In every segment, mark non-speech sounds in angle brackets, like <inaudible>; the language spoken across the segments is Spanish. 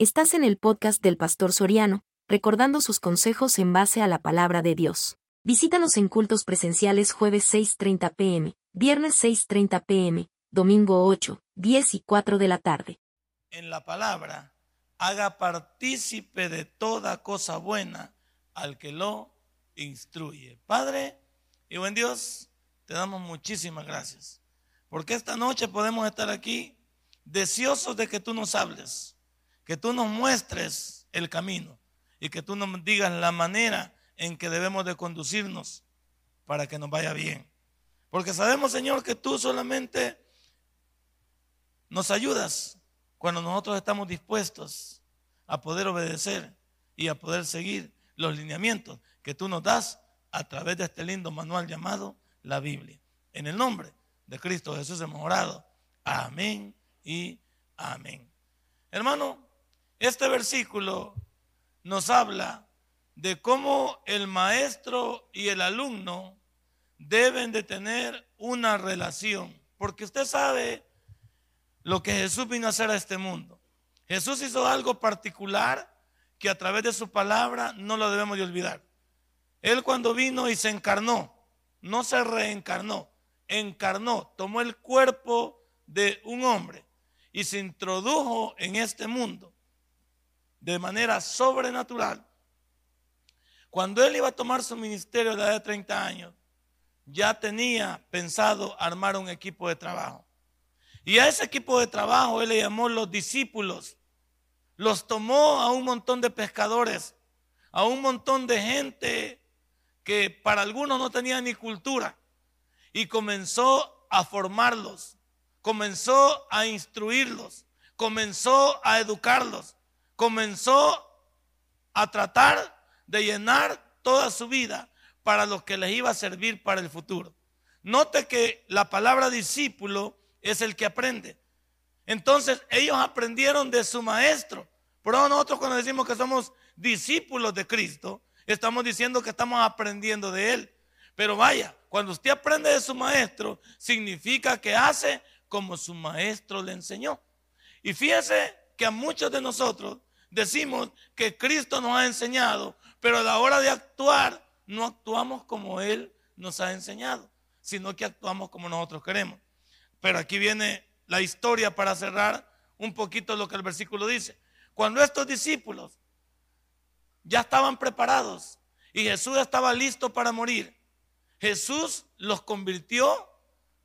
Estás en el podcast del Pastor Soriano, recordando sus consejos en base a la palabra de Dios. Visítanos en cultos presenciales jueves 6.30 pm, viernes 6.30 pm, domingo 8, 10 y 4 de la tarde. En la palabra, haga partícipe de toda cosa buena al que lo instruye. Padre y buen Dios, te damos muchísimas gracias. Porque esta noche podemos estar aquí deseosos de que tú nos hables que tú nos muestres el camino y que tú nos digas la manera en que debemos de conducirnos para que nos vaya bien. Porque sabemos, Señor, que tú solamente nos ayudas cuando nosotros estamos dispuestos a poder obedecer y a poder seguir los lineamientos que tú nos das a través de este lindo manual llamado la Biblia. En el nombre de Cristo Jesús hemos orado. Amén y amén. Hermano, este versículo nos habla de cómo el maestro y el alumno deben de tener una relación. Porque usted sabe lo que Jesús vino a hacer a este mundo. Jesús hizo algo particular que a través de su palabra no lo debemos de olvidar. Él cuando vino y se encarnó, no se reencarnó, encarnó, tomó el cuerpo de un hombre y se introdujo en este mundo de manera sobrenatural. Cuando él iba a tomar su ministerio de la edad de 30 años, ya tenía pensado armar un equipo de trabajo. Y a ese equipo de trabajo él le llamó los discípulos. Los tomó a un montón de pescadores, a un montón de gente que para algunos no tenía ni cultura. Y comenzó a formarlos, comenzó a instruirlos, comenzó a educarlos comenzó a tratar de llenar toda su vida para lo que les iba a servir para el futuro. Note que la palabra discípulo es el que aprende. Entonces ellos aprendieron de su maestro. Pero nosotros cuando decimos que somos discípulos de Cristo, estamos diciendo que estamos aprendiendo de Él. Pero vaya, cuando usted aprende de su maestro, significa que hace como su maestro le enseñó. Y fíjese que a muchos de nosotros decimos que Cristo nos ha enseñado, pero a la hora de actuar no actuamos como Él nos ha enseñado, sino que actuamos como nosotros queremos. Pero aquí viene la historia para cerrar un poquito lo que el versículo dice. Cuando estos discípulos ya estaban preparados y Jesús estaba listo para morir, Jesús los convirtió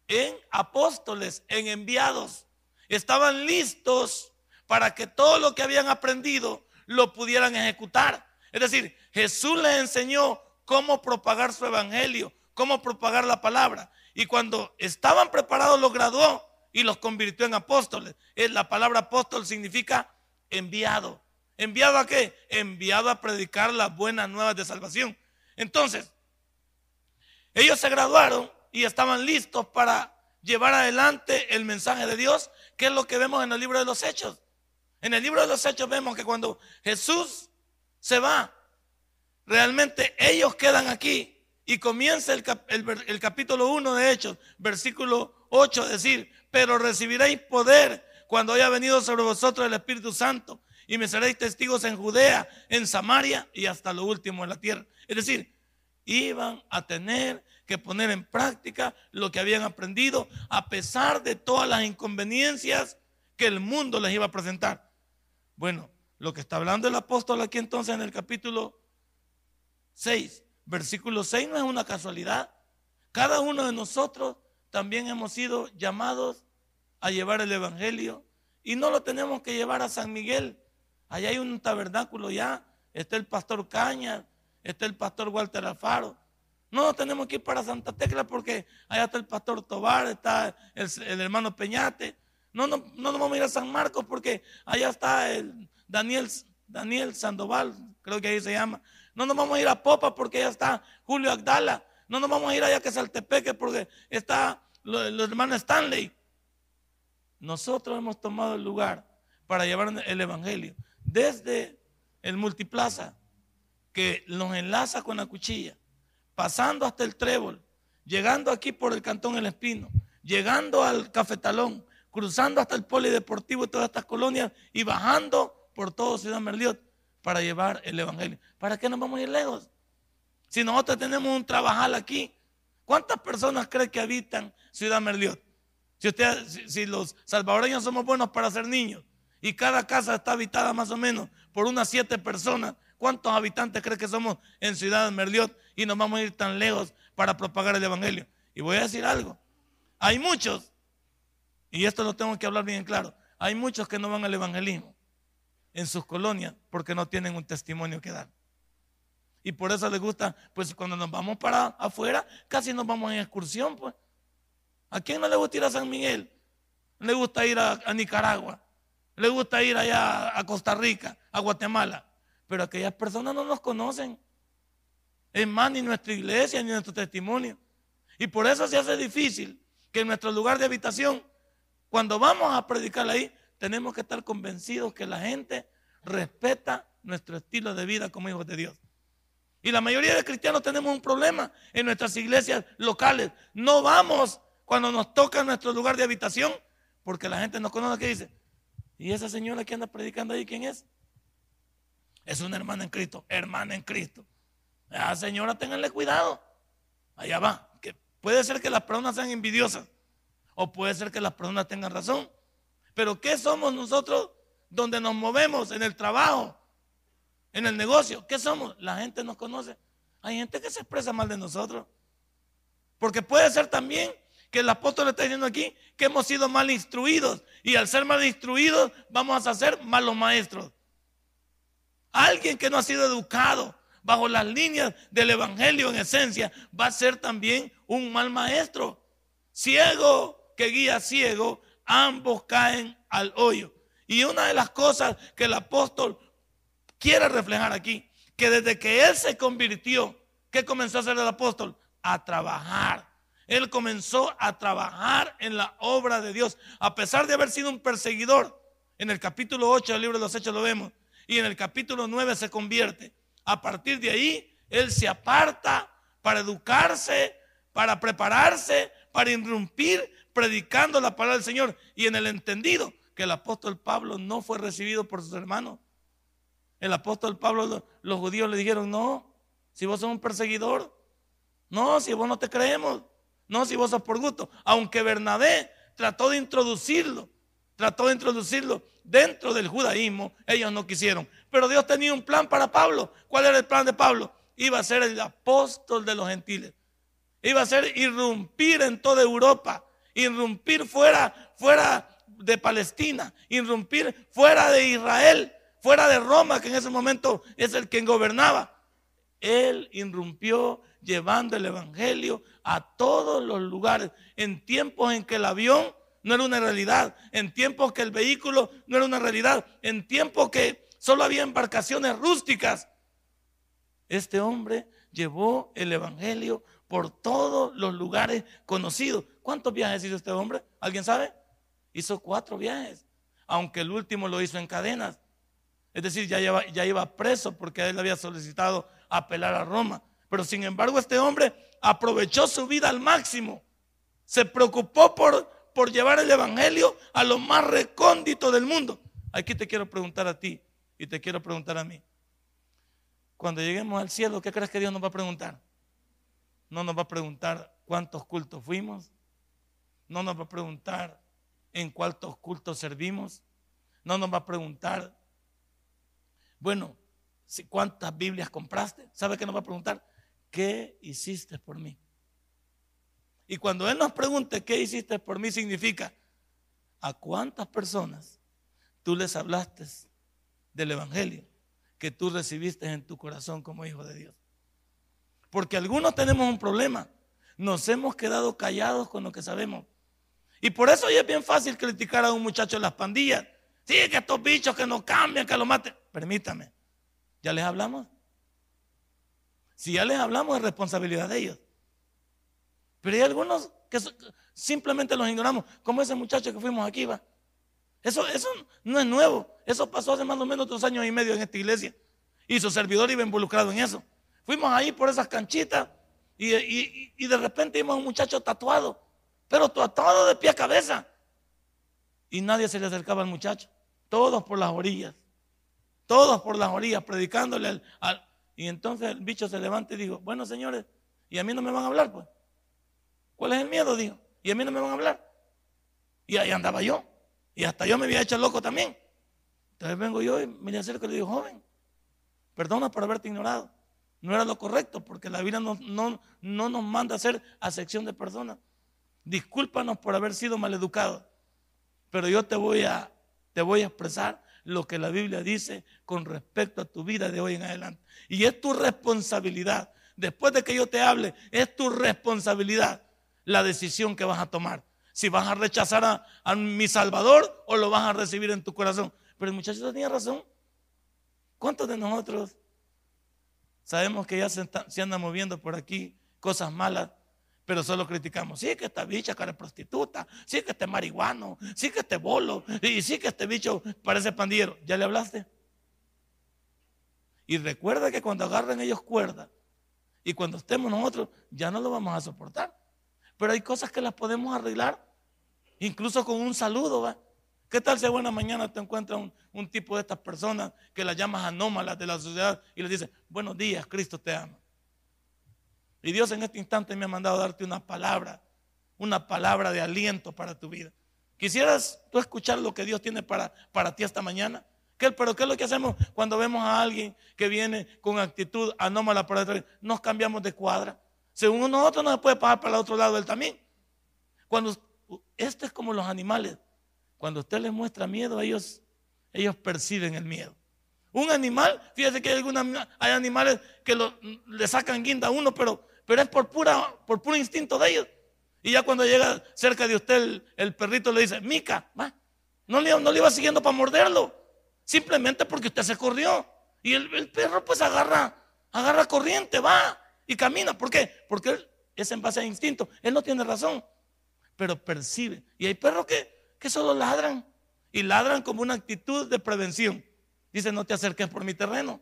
en apóstoles, en enviados. Estaban listos para que todo lo que habían aprendido lo pudieran ejecutar. Es decir, Jesús les enseñó cómo propagar su evangelio, cómo propagar la palabra. Y cuando estaban preparados los graduó y los convirtió en apóstoles. La palabra apóstol significa enviado. ¿Enviado a qué? Enviado a predicar las buenas nuevas de salvación. Entonces, ellos se graduaron y estaban listos para llevar adelante el mensaje de Dios, que es lo que vemos en el libro de los Hechos. En el libro de los Hechos vemos que cuando Jesús se va, realmente ellos quedan aquí y comienza el, capítulo 1 de Hechos, versículo 8, decir, pero recibiréis poder cuando haya venido sobre vosotros el Espíritu Santo y me seréis testigos en Judea, en Samaria y hasta lo último en la tierra. Es decir, iban a tener que poner en práctica lo que habían aprendido a pesar de todas las inconveniencias que el mundo les iba a presentar. Bueno, lo que está hablando el apóstol aquí entonces en el capítulo 6, versículo 6 no es una casualidad. Cada uno de nosotros también hemos sido llamados a llevar el Evangelio y no lo tenemos que llevar a San Miguel. Allá hay un tabernáculo ya, está el pastor Caña, está el pastor Walter Alfaro. No tenemos que ir para Santa Tecla porque allá está el pastor Tobar, está el, el hermano Peñate, no, no, no nos vamos a ir a San Marcos porque allá está el Daniel, Daniel Sandoval, creo que ahí se llama. No nos vamos a ir a Popa porque allá está Julio Agdala. No nos vamos a ir allá que Saltepeque porque está el hermano Stanley. Nosotros hemos tomado el lugar para llevar el Evangelio desde el multiplaza que nos enlaza con la cuchilla, pasando hasta el trébol, llegando aquí por el cantón El Espino, llegando al cafetalón, cruzando hasta el polideportivo y todas estas colonias y bajando por todo Ciudad Merliot para llevar el Evangelio. ¿Para qué nos vamos a ir lejos? Si nosotros tenemos un trabajal aquí, ¿cuántas personas creen que habitan Ciudad Merliot? Si, usted, si, los salvadoreños somos buenos para ser niños y cada casa está habitada más o menos por unas siete personas, ¿cuántos habitantes creen que somos en Ciudad Merliot y nos vamos a ir tan lejos para propagar el Evangelio? Y voy a decir algo, hay muchos, y esto lo tengo que hablar bien claro, hay muchos que no van al evangelismo en sus colonias porque no tienen un testimonio que dar. Y por eso les gusta, pues cuando nos vamos para afuera, casi nos vamos en excursión, pues. ¿A quién no le gusta ir a San Miguel? Le gusta ir a, Nicaragua. Le gusta ir allá a Costa Rica, a Guatemala. Pero aquellas personas no nos conocen. Es más, ni nuestra iglesia, ni nuestro testimonio. Y por eso se hace difícil que en nuestro lugar de habitación, cuando vamos a predicar ahí, tenemos que estar convencidos que la gente respeta nuestro estilo de vida como hijos de Dios. Y la mayoría de cristianos tenemos un problema en nuestras iglesias locales. No vamos cuando nos toca nuestro lugar de habitación porque la gente nos conoce que dice, ¿y esa señora que anda predicando ahí quién es? Es una hermana en Cristo, hermana en Cristo. Ah, señora, ténganle cuidado. Allá va. Que puede ser que las personas sean envidiosas o puede ser que las personas tengan razón. Pero ¿qué somos nosotros donde nos movemos en el trabajo, en el negocio? ¿Qué somos? La gente nos conoce. Hay gente que se expresa mal de nosotros. Porque puede ser también que el apóstol está diciendo aquí que hemos sido mal instruidos y al ser mal instruidos vamos a ser malos maestros. Alguien que no ha sido educado bajo las líneas del Evangelio en esencia va a ser también un mal maestro. Ciego que guía ciego, ambos caen al hoyo. Y una de las cosas que el apóstol quiere reflejar aquí, que desde que él se convirtió, ¿qué comenzó a hacer el apóstol? A trabajar. Él comenzó a trabajar en la obra de Dios, a pesar de haber sido un perseguidor. En el capítulo 8 del libro de los Hechos lo vemos. Y en el capítulo 9 se convierte. A partir de ahí, él se aparta para educarse, para prepararse, para irrumpir predicando la palabra del Señor y en el entendido que el apóstol Pablo no fue recibido por sus hermanos. El apóstol Pablo, los judíos le dijeron, no, si vos sos un perseguidor, no, si vos no te creemos, no, si vos sos por gusto. Aunque Bernabé trató de introducirlo, trató de introducirlo dentro del judaísmo, ellos no quisieron. Pero Dios tenía un plan para Pablo. ¿Cuál era el plan de Pablo? Iba a ser el apóstol de los gentiles. Iba a ser irrumpir en toda Europa irrumpir fuera, fuera de Palestina, irrumpir fuera de Israel, fuera de Roma, que en ese momento es el quien gobernaba. Él irrumpió llevando el Evangelio a todos los lugares, en tiempos en que el avión no era una realidad, en tiempos que el vehículo no era una realidad, en tiempos que solo había embarcaciones rústicas. Este hombre llevó el Evangelio por todos los lugares conocidos. ¿Cuántos viajes hizo este hombre? ¿Alguien sabe? Hizo cuatro viajes, aunque el último lo hizo en cadenas. Es decir, ya, ya iba preso porque él había solicitado apelar a Roma. Pero sin embargo este hombre aprovechó su vida al máximo. Se preocupó por, por llevar el Evangelio a lo más recóndito del mundo. Aquí te quiero preguntar a ti y te quiero preguntar a mí. Cuando lleguemos al cielo, ¿qué crees que Dios nos va a preguntar? no nos va a preguntar cuántos cultos fuimos, no nos va a preguntar en cuántos cultos servimos, no nos va a preguntar, bueno, cuántas Biblias compraste, ¿sabe qué nos va a preguntar? ¿Qué hiciste por mí? Y cuando Él nos pregunte qué hiciste por mí, significa a cuántas personas tú les hablaste del Evangelio que tú recibiste en tu corazón como hijo de Dios. Porque algunos tenemos un problema. Nos hemos quedado callados con lo que sabemos. Y por eso ya es bien fácil criticar a un muchacho de las pandillas. Sí, que estos bichos que no cambian, que lo maten. Permítame. ¿Ya les hablamos? Si ya les hablamos, es responsabilidad de ellos. Pero hay algunos que simplemente los ignoramos. Como ese muchacho que fuimos aquí, va. Eso, eso no es nuevo. Eso pasó hace más o menos dos años y medio en esta iglesia. Y su servidor iba involucrado en eso. Fuimos ahí por esas canchitas y, de repente vimos a un muchacho tatuado, pero tatuado de pie a cabeza. Y nadie se le acercaba al muchacho, todos por las orillas. todos por las orillas, predicándole al, Y entonces el bicho se levanta y dijo, bueno señores, y a mí no me van a hablar, pues. ¿Cuál es el miedo? Dijo, y a mí no me van a hablar. Y ahí andaba yo. Y hasta yo me había hecho loco también. Entonces vengo yo y me le acerco y le digo, joven, perdona por haberte ignorado. No era lo correcto porque la vida no, no, no nos manda a hacer acepción de personas. Discúlpanos por haber sido maleducados. Pero yo te voy a, te voy a expresar lo que la Biblia dice con respecto a tu vida de hoy en adelante. Y es tu responsabilidad. Después de que yo te hable, es tu responsabilidad la decisión que vas a tomar. Si vas a rechazar a, mi Salvador o lo vas a recibir en tu corazón. Pero el muchacho tenía razón. ¿Cuántos de nosotros sabemos que ya se, se andan moviendo por aquí cosas malas? Pero solo criticamos, sí que esta bicha cara prostituta, sí que este marihuano, sí que este bolo, y sí que este bicho parece pandillero. ¿Ya le hablaste? Y recuerda que cuando agarren ellos cuerda y cuando estemos nosotros, ya no lo vamos a soportar. Pero hay cosas que las podemos arreglar, incluso con un saludo. ¿va? ¿Qué tal si buena mañana te encuentras un, tipo de estas personas que las llamas anómalas de la sociedad y les dices, buenos días, Cristo te ama? Y Dios en este instante me ha mandado darte una palabra, una palabra de aliento para tu vida. ¿Quisieras tú escuchar lo que Dios tiene para, para ti esta mañana? ¿Qué, pero ¿qué es lo que hacemos cuando vemos a alguien que viene con actitud anómala para detrás? Nos cambiamos de cuadra. Según nosotros no se puede pasar para el otro lado del también. Cuando este es como los animales. Cuando usted les muestra miedo, ellos, ellos perciben el miedo. Un animal, fíjese que hay, alguna, hay animales que le sacan guinda a uno, pero, pero es por, pura, por puro instinto de ellos. Y ya cuando llega cerca de usted el, perrito le dice, Mica, va. No le, no le iba siguiendo para morderlo. Simplemente porque usted se corrió. Y el, perro pues agarra, agarra corriente, va y camina. ¿Por qué? Porque él es en base a instinto. Él no tiene razón, pero percibe. Y hay perros que, que solo ladran y ladran como una actitud de prevención. Dice, no te acerques por mi terreno.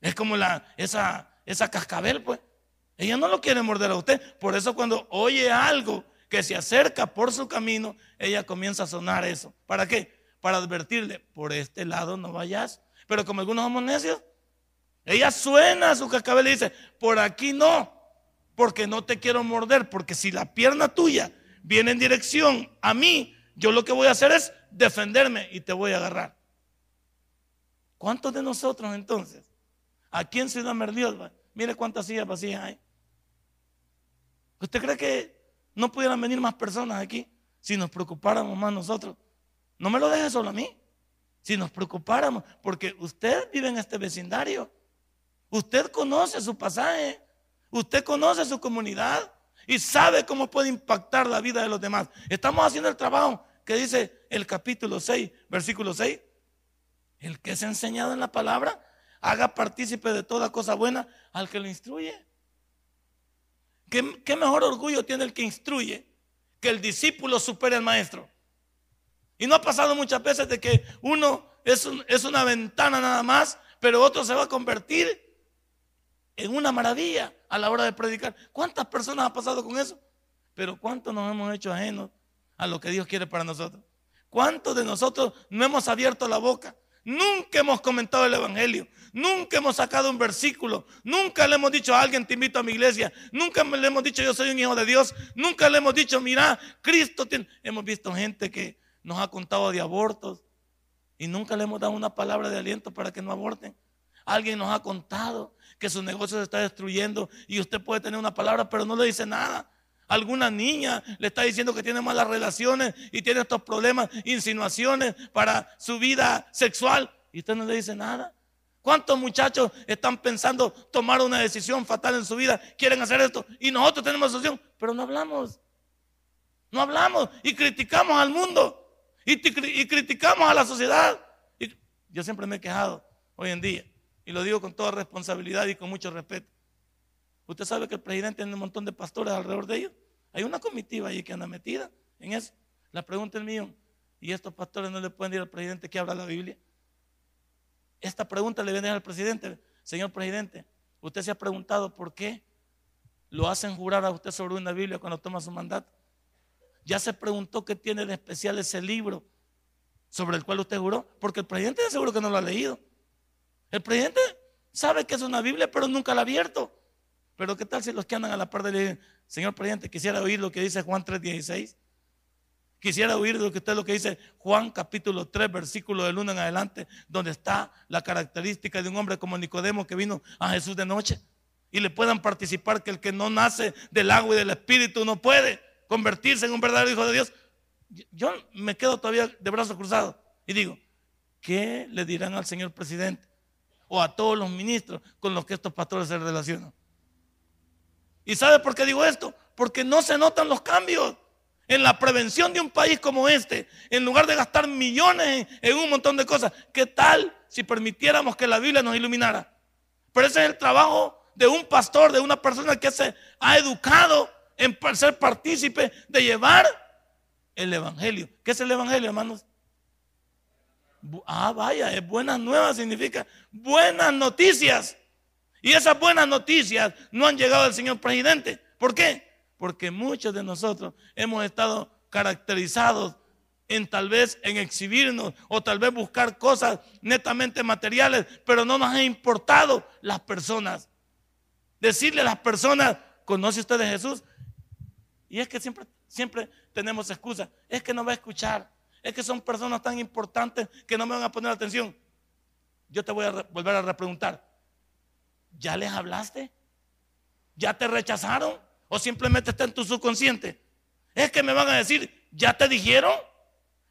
Es como la, esa, esa cascabel, pues. Ella no lo quiere morder a usted. Por eso cuando oye algo que se acerca por su camino, ella comienza a sonar eso. ¿Para qué? Para advertirle, por este lado no vayas. Pero como algunos somos necios, ella suena a su cascabel y dice, por aquí no, porque no te quiero morder, porque si la pierna tuya viene en dirección a mí, yo lo que voy a hacer es defenderme y te voy a agarrar. ¿Cuántos de nosotros entonces? Aquí en Ciudad Merliot, mire cuántas sillas vacías hay. ¿Usted cree que no pudieran venir más personas aquí si nos preocupáramos más nosotros? No me lo deje solo a mí. Si nos preocupáramos, porque usted vive en este vecindario. Usted conoce su pasaje, usted conoce su comunidad y sabe cómo puede impactar la vida de los demás. Estamos haciendo el trabajo que dice el capítulo 6, versículo 6. El que es enseñado en la palabra, haga partícipe de toda cosa buena al que lo instruye. ¿Qué, mejor orgullo tiene el que instruye que el discípulo supere al maestro? Y no ha pasado muchas veces de que uno es, es una ventana nada más, pero otro se va a convertir en una maravilla a la hora de predicar. ¿Cuántas personas ha pasado con eso? Pero ¿cuántos nos hemos hecho ajenos a lo que Dios quiere para nosotros? ¿Cuántos de nosotros no hemos abierto la boca? Nunca hemos comentado el Evangelio, nunca hemos sacado un versículo, nunca le hemos dicho a alguien te invito a mi iglesia, nunca le hemos dicho yo soy un hijo de Dios, nunca le hemos dicho mira, Cristo tiene... Hemos visto gente que nos ha contado de abortos y nunca le hemos dado una palabra de aliento para que no aborten. Alguien nos ha contado que su negocio se está destruyendo y usted puede tener una palabra, pero no le dice nada. Alguna niña le está diciendo que tiene malas relaciones y tiene estos problemas, insinuaciones para su vida sexual y usted no le dice nada. ¿Cuántos muchachos están pensando tomar una decisión fatal en su vida? Quieren hacer esto y nosotros tenemos solución, pero no hablamos. No hablamos y criticamos al mundo y, y criticamos a la sociedad. Y yo siempre me he quejado hoy en día y lo digo con toda responsabilidad y con mucho respeto. Usted sabe que el presidente tiene un montón de pastores alrededor de ellos. Hay una comitiva ahí que anda metida en eso. La pregunta es mía, ¿y estos pastores no le pueden decir al presidente que abra la Biblia? Esta pregunta le viene al presidente. Señor presidente, usted se ha preguntado por qué lo hacen jurar a usted sobre una Biblia cuando toma su mandato. Ya se preguntó qué tiene de especial ese libro sobre el cual usted juró, porque el presidente seguro que no lo ha leído. El presidente sabe que es una Biblia, pero nunca la ha abierto. Pero ¿qué tal si los que andan a la par de le dicen, señor presidente, quisiera oír lo que dice Juan 3:16? Quisiera oír lo que usted lo que dice Juan capítulo 3, versículo del 1 en adelante, donde está la característica de un hombre como Nicodemo que vino a Jesús de noche. Y le puedan participar que el que no nace del agua y del espíritu no puede convertirse en un verdadero hijo de Dios. Yo me quedo todavía de brazos cruzados y digo, ¿qué le dirán al señor presidente o a todos los ministros con los que estos pastores se relacionan? ¿Y sabe por qué digo esto? Porque no se notan los cambios en la prevención de un país como este, en lugar de gastar millones en un montón de cosas. ¿Qué tal si permitiéramos que la Biblia nos iluminara? Pero ese es el trabajo de un pastor, de una persona que se ha educado en ser partícipe de llevar el Evangelio. ¿Qué es el Evangelio, hermanos? Ah, vaya, es buenas nuevas, significa buenas noticias. Y esas buenas noticias no han llegado al señor presidente. ¿Por qué? Porque muchos de nosotros hemos estado caracterizados en tal vez en exhibirnos o tal vez buscar cosas netamente materiales, pero no nos ha importado las personas. Decirle a las personas, ¿conoce usted de Jesús? Y es que siempre, siempre tenemos excusa. Es que no va a escuchar. Es que son personas tan importantes que no me van a poner atención. Yo te voy a volver a repreguntar. ¿Ya les hablaste? ¿Ya te rechazaron? ¿O simplemente está en tu subconsciente? Es que me van a decir, ¿ya te dijeron?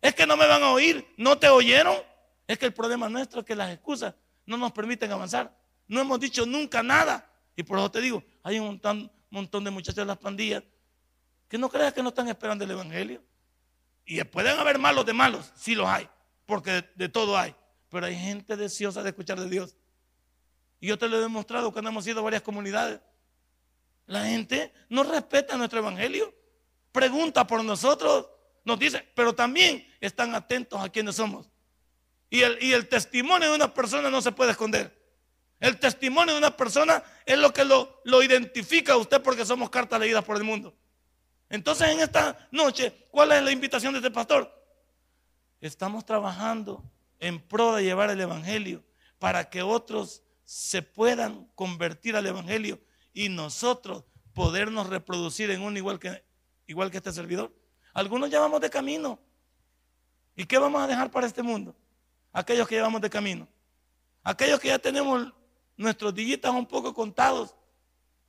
Es que no me van a oír, ¿no te oyeron? Es que el problema nuestro es que las excusas no nos permiten avanzar. No hemos dicho nunca nada. Y por eso te digo, hay un montón, montón de muchachos de las pandillas que no creas que no están esperando el Evangelio. Y pueden haber malos de malos, sí los hay, porque de, todo hay. Pero hay gente deseosa de escuchar de Dios. Y yo te lo he demostrado cuando hemos ido a varias comunidades. La gente no respeta nuestro Evangelio. Pregunta por nosotros, nos dice, pero también están atentos a quienes somos. Y el, y el testimonio de una persona no se puede esconder. El testimonio de una persona es lo que lo, lo identifica a usted porque somos cartas leídas por el mundo. Entonces en esta noche, ¿cuál es la invitación de este pastor? Estamos trabajando en pro de llevar el Evangelio para que otros se puedan convertir al Evangelio y nosotros podernos reproducir en uno igual que, igual que este servidor. Algunos ya vamos de camino. ¿Y qué vamos a dejar para este mundo? Aquellos que llevamos de camino. Aquellos que ya tenemos nuestros dillitas un poco contados.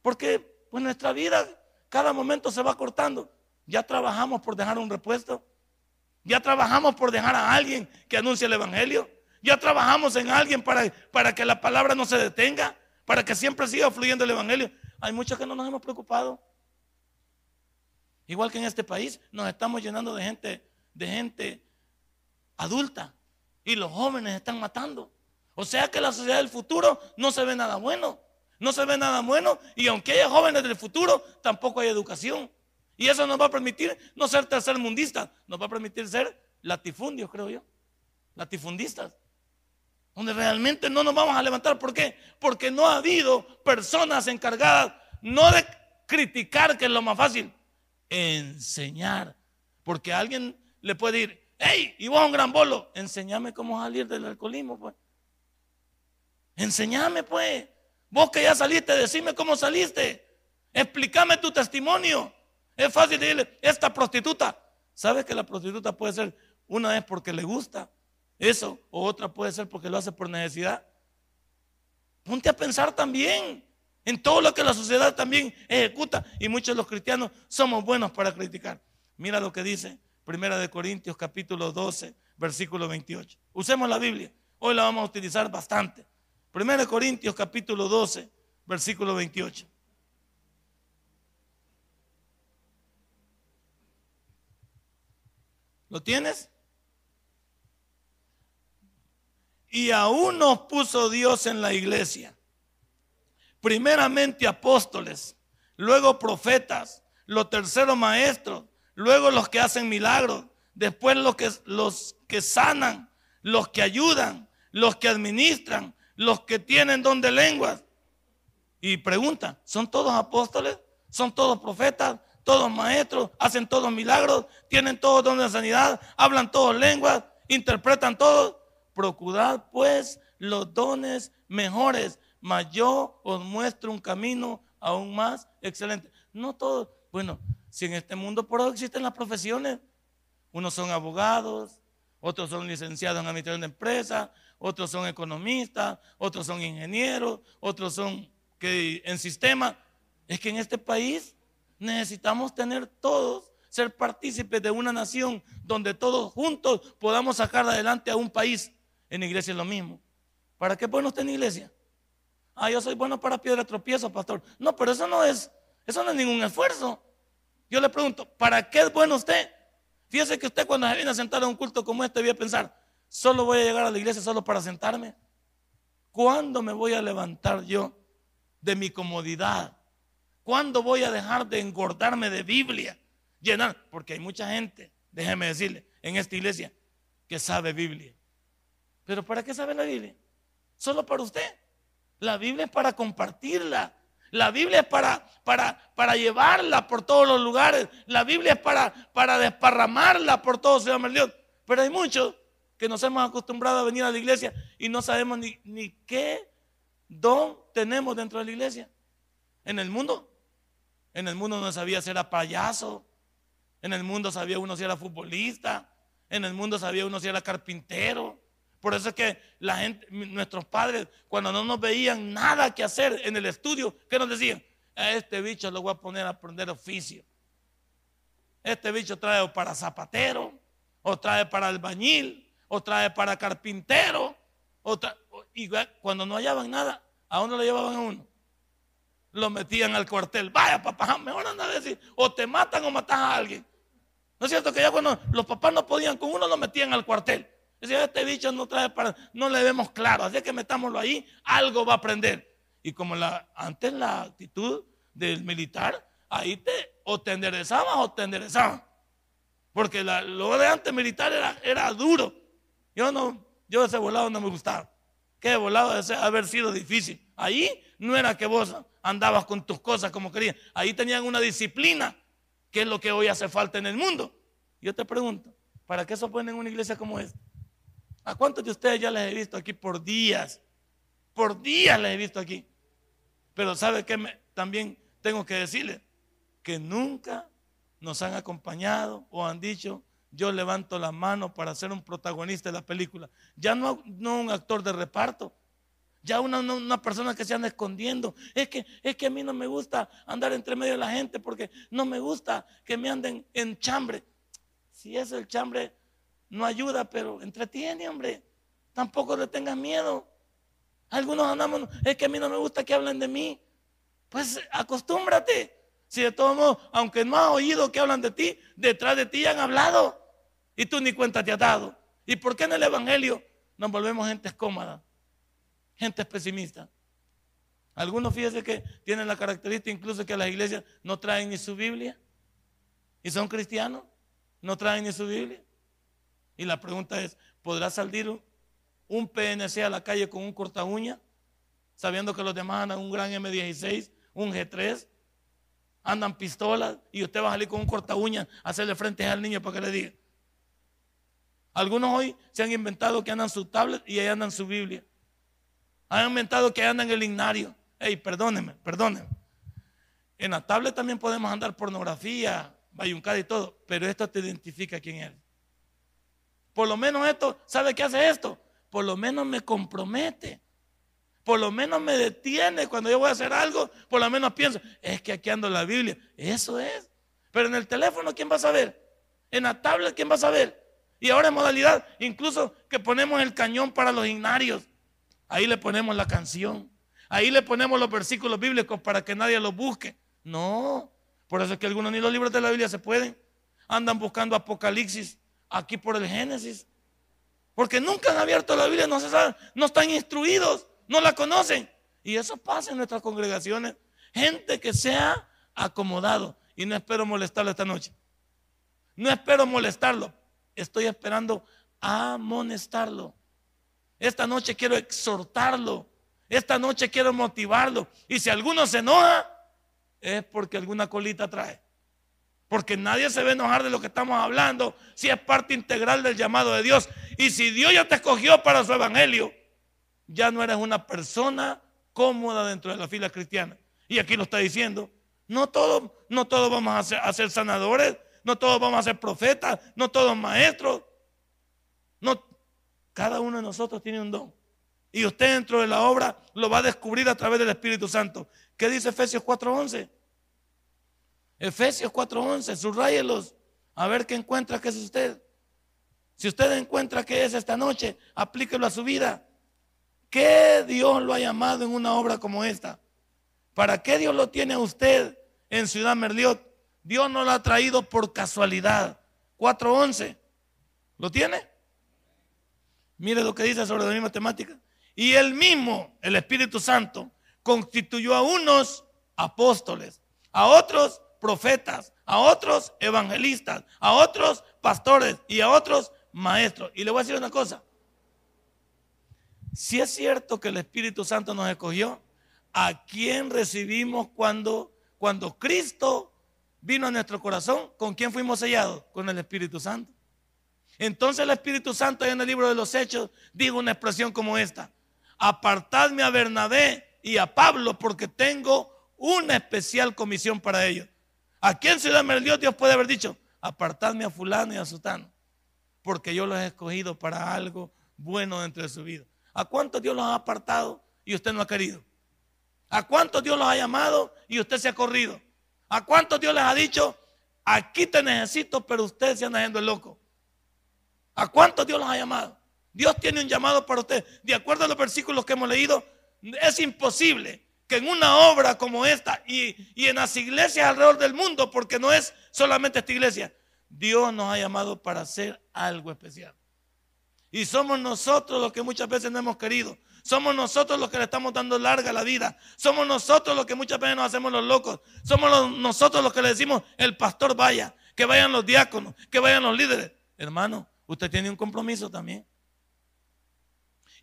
Porque pues nuestra vida cada momento se va cortando. Ya trabajamos por dejar un repuesto. Ya trabajamos por dejar a alguien que anuncie el Evangelio. Ya trabajamos en alguien para, para que la palabra no se detenga, para que siempre siga fluyendo el Evangelio. Hay muchos que no nos hemos preocupado. Igual que en este país nos estamos llenando de gente, de gente adulta y los jóvenes están matando. O sea que la sociedad del futuro no se ve nada bueno. No se ve nada bueno y aunque haya jóvenes del futuro, tampoco hay educación. Y eso nos va a permitir no ser tercermundistas, nos va a permitir ser latifundios, creo yo. Latifundistas. Donde realmente no nos vamos a levantar. ¿Por qué? Porque no ha habido personas encargadas no de criticar, que es lo más fácil, enseñar. Porque alguien le puede ir, hey, y vos un gran bolo, enséñame cómo salir del alcoholismo, pues. Enséñame, pues. Vos que ya saliste, decime cómo saliste. Explícame tu testimonio. Es fácil decirle, esta prostituta. ¿Sabes que la prostituta puede ser una vez porque le gusta eso o otra puede ser porque lo hace por necesidad? Ponte a pensar también en todo lo que la sociedad también ejecuta y muchos de los cristianos somos buenos para criticar. Mira lo que dice Primera de Corintios capítulo 12, versículo 28. Usemos la Biblia. Hoy la vamos a utilizar bastante. 1 Corintios capítulo 12, versículo 28. ¿Lo tienes? Y aún nos puso Dios en la iglesia. Primeramente apóstoles, luego profetas, los terceros maestros, luego los que hacen milagros, después los que, los que sanan, los que ayudan, los que administran, los que tienen don de lenguas. Y pregunta, ¿son todos apóstoles? ¿Son todos profetas? ¿Todos maestros? ¿Hacen todos milagros? ¿Tienen todos don de sanidad? ¿Hablan todos lenguas? ¿Interpretan todos? Procurad pues los dones mejores, mas yo os muestro un camino aún más excelente. No todo, bueno, si en este mundo por hoy existen las profesiones, unos son abogados, otros son licenciados en administración de empresas, otros son economistas, otros son ingenieros, otros son que en sistema. Es que en este país necesitamos tener todos, ser partícipes de una nación donde todos juntos podamos sacar adelante a un país. En iglesia es lo mismo. ¿Para qué bueno usted en iglesia? Ah, yo soy bueno para piedra tropiezo, pastor. No, pero eso no es, eso no es ningún esfuerzo. Yo le pregunto, ¿para qué es bueno usted? Fíjese que usted cuando se viene a sentar a un culto como este, voy a pensar, solo voy a llegar a la iglesia solo para sentarme. ¿Cuándo me voy a levantar yo de mi comodidad? ¿Cuándo voy a dejar de engordarme de Biblia? Llenar, porque hay mucha gente, déjeme decirle, en esta iglesia que sabe Biblia. ¿Pero para qué sabe la Biblia? Solo para usted. La Biblia es para compartirla. La Biblia es para, para, para llevarla por todos los lugares. La Biblia es para, para desparramarla por todo se llama. Pero hay muchos que nos hemos acostumbrado a venir a la iglesia y no sabemos ni, ni qué don tenemos dentro de la iglesia. En el mundo. En el mundo no sabía si era payaso. En el mundo sabía uno si era futbolista. En el mundo sabía uno si era carpintero. Por eso es que la gente, nuestros padres, cuando no nos veían nada que hacer en el estudio, ¿qué nos decían? A este bicho lo voy a poner a aprender oficio. Este bicho trae para zapatero, o trae para albañil, o trae para carpintero. O y cuando no hallaban nada, ¿a dónde lo llevaban a uno? Lo metían al cuartel. Vaya, papá, mejor anda a decir, o te matan o matas a alguien. ¿No es cierto que ya cuando los papás no podían con uno, lo metían al cuartel? Decía, este bicho no trae para, no le vemos claro, así que metámoslo ahí, algo va a aprender. Y como la, antes la actitud del militar, ahí te o te enderezaban o te enderezaban. Porque lo de antes militar era, era duro. Yo no, yo ese volado no me gustaba. Que volado de haber sido difícil. Ahí no era que vos andabas con tus cosas como querías. Ahí tenían una disciplina, que es lo que hoy hace falta en el mundo. Yo te pregunto, ¿para qué se ponen en una iglesia como esta? ¿A cuántos de ustedes ya les he visto aquí por días? Por días les he visto aquí. Pero ¿sabe qué? también tengo que decirle que nunca nos han acompañado o han dicho, yo levanto la mano para ser un protagonista de la película. Ya no, no un actor de reparto, ya una, una, persona que se anda escondiendo. Es que, es que a mí no me gusta andar entre medio de la gente porque no me gusta que me anden en chambre. Si es el chambre, no ayuda, pero entretiene, hombre. Tampoco le tengas miedo. Algunos andamos, es que a mí no me gusta que hablen de mí. Pues acostúmbrate. Si de todos modos, aunque no has oído que hablan de ti, detrás de ti han hablado. Y tú ni cuenta te has dado. ¿Y por qué en el Evangelio nos volvemos gente cómoda? Gente pesimista. Algunos fíjense que tienen la característica incluso que las iglesias no traen ni su Biblia. Y son cristianos, no traen ni su Biblia. Y la pregunta es, ¿podrá salir un PNC a la calle con un corta uña? Sabiendo que los demás andan un gran M16, un G3, andan pistolas y usted va a salir con un corta uña a hacerle frente al niño para que le diga. Algunos hoy se han inventado que andan su tablet y ahí andan su Biblia. Han inventado que andan el ignario. Ey, perdóneme, perdóneme. En la tablet también podemos andar pornografía, bayuncada y todo, pero esto te identifica quién eres. Por lo menos esto, ¿sabe qué hace esto? Por lo menos me compromete. Por lo menos me detiene cuando yo voy a hacer algo. Por lo menos pienso, es que aquí ando la Biblia. Eso es. Pero en el teléfono, ¿quién va a saber? En la tablet, ¿quién va a saber? Y ahora en modalidad, incluso que ponemos el cañón para los ignarios. Ahí le ponemos la canción. Ahí le ponemos los versículos bíblicos para que nadie los busque. No. Por eso es que algunos ni los libros de la Biblia se pueden. Andan buscando Apocalipsis aquí por el Génesis. Porque nunca han abierto la Biblia, no están instruidos, no la conocen. Y eso pasa en nuestras congregaciones. Gente que se ha acomodado. Y no espero molestarlo esta noche. No espero molestarlo. Estoy esperando amonestarlo. Esta noche quiero exhortarlo. Esta noche quiero motivarlo. Y si alguno se enoja, es porque alguna colita trae. Porque nadie se a enojar de lo que estamos hablando si es parte integral del llamado de Dios. Y si Dios ya te escogió para su evangelio, ya no eres una persona cómoda dentro de la fila cristiana. Y aquí lo está diciendo. No todos, no todos vamos a ser, a ser sanadores, no todos vamos a ser profetas, no todos maestros. No, cada uno de nosotros tiene un don. Y usted dentro de la obra lo va a descubrir a través del Espíritu Santo. ¿Qué dice Efesios 4:11? Efesios 4:11, subrayelos. A ver qué encuentra que es usted. Si usted encuentra que es esta noche, aplíquelo a su vida. ¿Qué Dios lo ha llamado en una obra como esta? ¿Para qué Dios lo tiene a usted en Ciudad Merliot? Dios no lo ha traído por casualidad. 4.11. ¿Lo tiene? Mire lo que dice sobre la misma temática. Y él mismo, el Espíritu Santo, constituyó a unos apóstoles, a otros profetas, a otros evangelistas, a otros pastores y a otros maestros. Y le voy a decir una cosa. Si es cierto que el Espíritu Santo nos escogió, ¿a quién recibimos cuando, cuando Cristo vino a nuestro corazón? ¿Con quién fuimos sellados? Con el Espíritu Santo. Entonces el Espíritu Santo en el libro de los Hechos dijo una expresión como esta apartadme a Bernabé y a Pablo porque tengo una especial comisión para ellos. Aquí en Ciudad Merliot Dios puede haber dicho, apartadme a fulano y a sutano, porque yo los he escogido para algo bueno dentro de su vida. ¿A cuántos Dios los ha apartado y usted no ha querido? ¿A cuántos Dios los ha llamado y usted se ha corrido? ¿A cuántos Dios les ha dicho, aquí te necesito, pero usted se anda haciendo el loco? ¿A cuántos Dios los ha llamado? Dios tiene un llamado para usted. De acuerdo a los versículos que hemos leído, es imposible que en una obra como esta y, en las iglesias alrededor del mundo, porque no es solamente esta iglesia, Dios nos ha llamado para hacer algo especial. Y somos nosotros los que muchas veces no hemos querido. Somos nosotros los que le estamos dando larga la vida. Somos nosotros los que muchas veces nos hacemos los locos. Somos nosotros los que le decimos, el pastor vaya, que vayan los diáconos, que vayan los líderes. Hermano, usted tiene un compromiso también.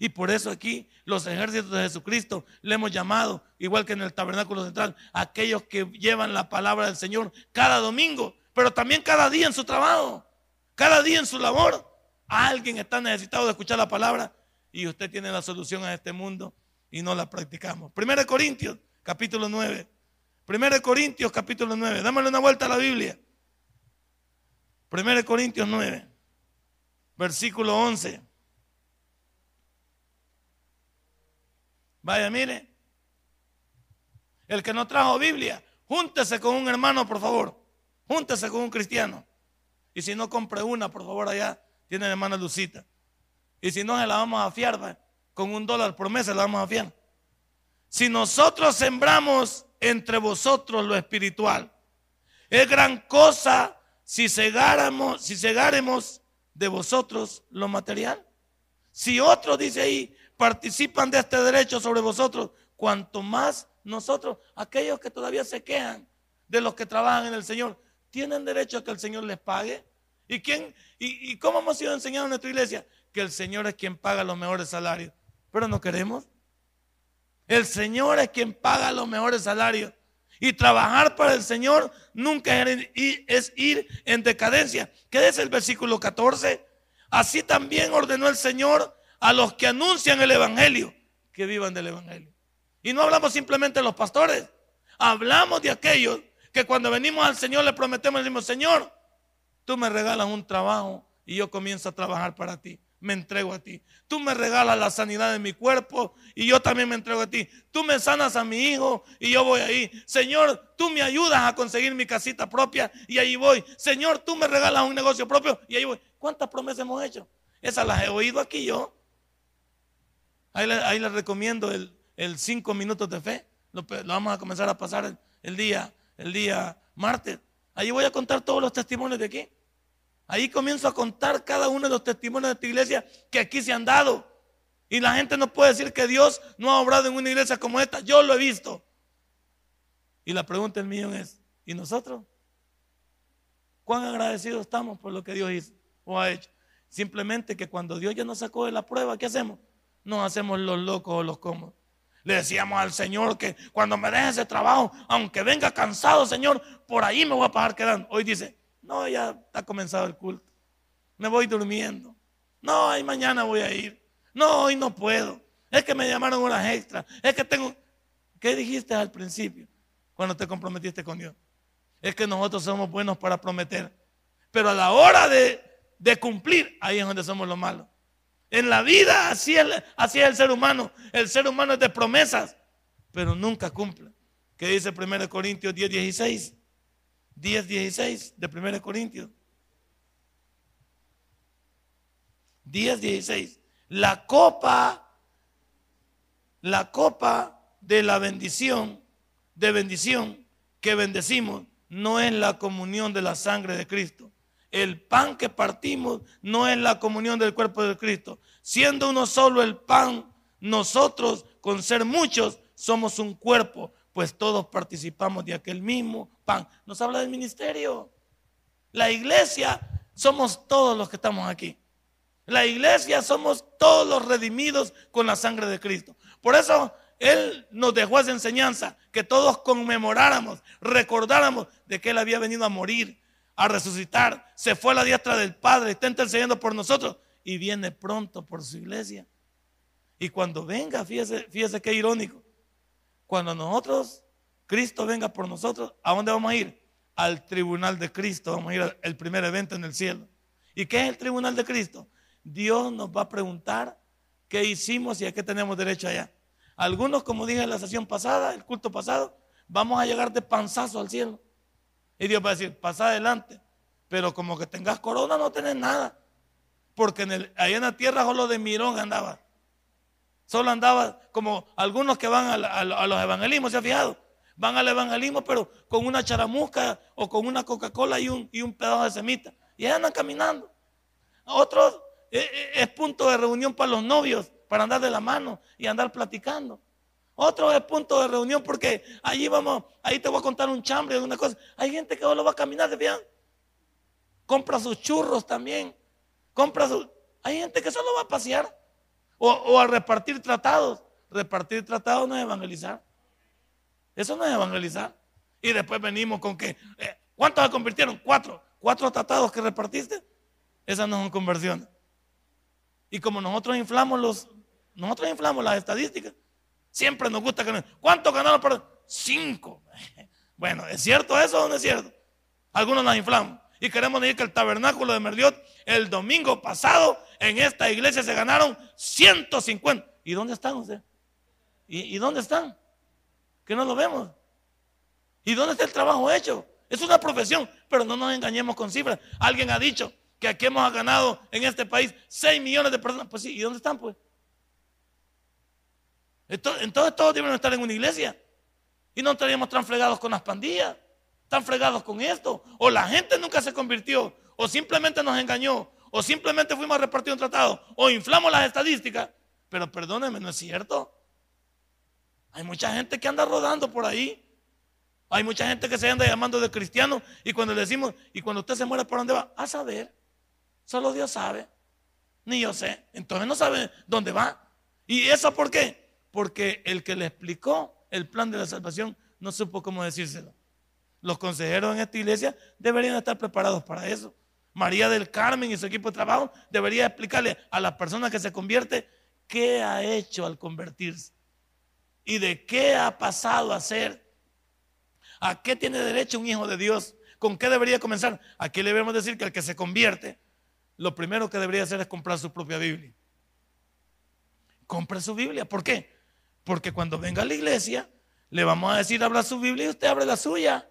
Y por eso aquí los ejércitos de Jesucristo le hemos llamado, igual que en el tabernáculo central, aquellos que llevan la palabra del Señor cada domingo, pero también cada día en su trabajo, cada día en su labor. Alguien está necesitado de escuchar la palabra y usted tiene la solución a este mundo y no la practicamos. Primero Corintios, capítulo 9. Primero Corintios, capítulo 9. Dámosle una vuelta a la Biblia. Primero Corintios 9, versículo 11. Vaya, mire. El que no trajo Biblia, júntese con un hermano, por favor. Júntese con un cristiano. Y si no, compre una, por favor, allá. Tiene la hermana Lucita. Y si no, se la vamos a fiar, con un dólar por mes se la vamos a fiar. Si nosotros sembramos entre vosotros lo espiritual, es gran cosa si segáramos, si segáremos de vosotros lo material. Si otro dice ahí, participan de este derecho sobre vosotros, cuanto más nosotros, aquellos que todavía se quejan de los que trabajan en el Señor, tienen derecho a que el Señor les pague. ¿Y quién y, cómo hemos sido enseñados en nuestra iglesia? Que el Señor es quien paga los mejores salarios. Pero no queremos. El Señor es quien paga los mejores salarios. Y trabajar para el Señor nunca es ir en decadencia. ¿Qué es el versículo 14? Así también ordenó el Señor a los que anuncian el Evangelio, que vivan del Evangelio. Y no hablamos simplemente de los pastores, hablamos de aquellos que cuando venimos al Señor le prometemos, le decimos, Señor, tú me regalas un trabajo y yo comienzo a trabajar para ti. Me entrego a ti. Tú me regalas la sanidad de mi cuerpo y yo también me entrego a ti. Tú me sanas a mi hijo y yo voy ahí. Señor, tú me ayudas a conseguir mi casita propia y ahí voy. Señor, tú me regalas un negocio propio y ahí voy. ¿Cuántas promesas hemos hecho? Esas las he oído aquí yo. Ahí les, recomiendo el, cinco minutos de fe. Lo, vamos a comenzar a pasar el, día, el día martes. Ahí voy a contar todos los testimonios de aquí. Ahí comienzo a contar cada uno de los testimonios de esta iglesia que aquí se han dado. Y la gente no puede decir que Dios no ha obrado en una iglesia como esta. Yo lo he visto. Y la pregunta del millón es, ¿y nosotros? ¿Cuán agradecidos estamos por lo que Dios hizo o ha hecho? Simplemente que cuando Dios ya nos sacó de la prueba, ¿qué hacemos? No hacemos los locos o los cómodos. Le decíamos al Señor que cuando me deje ese trabajo, aunque venga cansado, Señor, por ahí me voy a pasar quedando. Hoy dice, no, ya está comenzado el culto. Me voy durmiendo. No, ahí mañana voy a ir. No, hoy no puedo. Es que me llamaron horas extra. Es que tengo... ¿Qué dijiste al principio cuando te comprometiste con Dios? Es que nosotros somos buenos para prometer. Pero a la hora de, cumplir, ahí es donde somos los malos. En la vida así es, así es el ser humano. El ser humano es de promesas, pero nunca cumple. ¿Qué dice 1 Corintios 10, 16? 10, 16 de 1 Corintios. 10, 16. La copa, la copa de la bendición, de bendición que bendecimos, no es la comunión de la sangre de Cristo. El pan que partimos no es la comunión del cuerpo de Cristo. Siendo uno solo el pan, nosotros, con ser muchos, somos un cuerpo, pues todos participamos de aquel mismo pan. Nos habla del ministerio. La iglesia somos todos los que estamos aquí. La iglesia somos todos los redimidos con la sangre de Cristo. Por eso Él nos dejó esa enseñanza, que todos conmemoráramos, recordáramos de que Él había venido a morir, a resucitar, se fue a la diestra del Padre, está intercediendo por nosotros y viene pronto por su iglesia. Y cuando venga, fíjese, fíjese qué irónico, cuando nosotros, Cristo venga por nosotros, ¿a dónde vamos a ir? Al tribunal de Cristo, vamos a ir al primer evento en el cielo. ¿Y qué es el tribunal de Cristo? Dios nos va a preguntar qué hicimos y a qué tenemos derecho allá. Algunos, como dije en la sesión pasada, el culto pasado, vamos a llegar de panzazo al cielo. Y Dios va a decir, pasa adelante. Pero como que tengas corona, no tenés nada. Porque en el, ahí en la tierra solo de mirón andaba. Solo andaba como algunos que van a, los evangelismos, ¿se ha fijado? Van al evangelismo, pero con una charamusca o con una Coca-Cola y un, y un pedazo de semita. Y andan caminando. Otros eh, eh, es punto de reunión para los novios, para andar de la mano y andar platicando. Otro es punto de reunión porque allí vamos, ahí te voy a contar un chambre una cosa. Hay gente que solo va a caminar, ¿se? Compra sus churros también. Compra sus... Hay gente que solo va a pasear o, a repartir tratados. Repartir tratados no es evangelizar. Eso no es evangelizar. Y después venimos con que, eh, ¿cuántos se convirtieron? Cuatro. Cuatro tratados que repartiste. Esas no son conversiones. Y como nosotros inflamos los, nosotros inflamos las estadísticas, siempre nos gusta que ¿cuánto ganaron por cinco? <laughs> Bueno, ¿es cierto eso o no es cierto? Algunos las inflamos. Y queremos decir que el tabernáculo de Merliot el domingo pasado en esta iglesia se ganaron 150. ¿Y dónde están ustedes? ¿Y, ¿Y dónde están? Que no lo vemos. ¿Y dónde está el trabajo hecho? Es una profesión, pero no nos engañemos con cifras. Alguien ha dicho, que aquí hemos ganado en este país 6 millones de personas. Pues sí, ¿y dónde están pues? Entonces todos deben estar en una iglesia. Y no estaríamos tan fregados con las pandillas, tan fregados con esto. O la gente nunca se convirtió, o simplemente nos engañó, o simplemente fuimos a repartir un tratado, o inflamos las estadísticas. Pero perdónenme, no es cierto. Hay mucha gente que anda rodando por ahí. Hay mucha gente que se anda llamando de cristiano y cuando le decimos, y cuando usted se muere, ¿por dónde va? A saber. Solo Dios sabe. Ni yo sé. Entonces no sabe dónde va. ¿Y eso por qué? Porque el que le explicó el plan de la salvación no supo cómo decírselo. Los consejeros en esta iglesia deberían estar preparados para eso. María del Carmen y su equipo de trabajo debería explicarle a la persona que se convierte qué ha hecho al convertirse y de qué ha pasado a ser. ¿A qué tiene derecho un hijo de Dios? ¿Con qué debería comenzar? Aquí le debemos decir que el que se convierte lo primero que debería hacer es comprar su propia Biblia. Compre su Biblia. ¿Por qué? Porque cuando venga a la iglesia, le vamos a decir, abra su Biblia y usted abre la suya.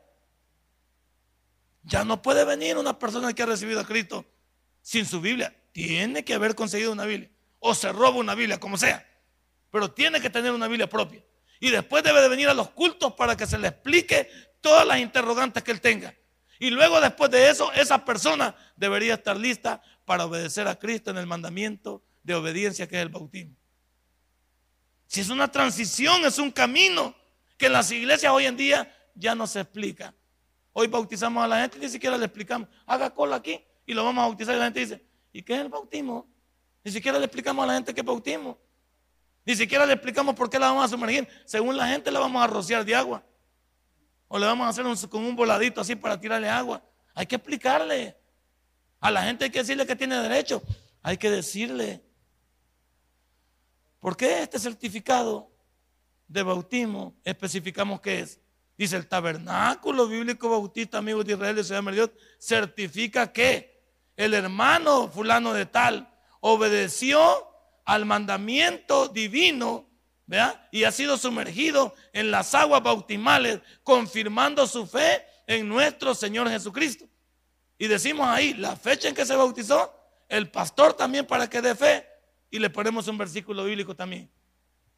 Ya no puede venir una persona que ha recibido a Cristo sin su Biblia. Tiene que haber conseguido una Biblia. O se roba una Biblia, como sea. Pero tiene que tener una Biblia propia. Y después debe de venir a los cultos para que se le explique todas las interrogantes que él tenga. Y luego después de eso, esa persona debería estar lista para obedecer a Cristo en el mandamiento de obediencia que es el bautismo. Si es una transición, es un camino que en las iglesias hoy en día ya no se explica. Hoy bautizamos a la gente y ni siquiera le explicamos, haga cola aquí y lo vamos a bautizar y la gente dice, ¿y qué es el bautismo? Ni siquiera le explicamos a la gente qué bautismo. Ni siquiera le explicamos por qué la vamos a sumergir. Según la gente la vamos a rociar de agua. O le vamos a hacer con un voladito así para tirarle agua. Hay que explicarle. A la gente hay que decirle que tiene derecho. Hay que decirle. ¿Por qué este certificado de bautismo especificamos qué es? Dice el tabernáculo bíblico bautista, amigos de Israel, de Ciudad de Dios, certifica que el hermano fulano de tal obedeció al mandamiento divino y ha sido sumergido en las aguas bautismales, confirmando su fe en nuestro Señor Jesucristo. Y decimos ahí, la fecha en que se bautizó, el pastor también para que dé fe, y le ponemos un versículo bíblico también.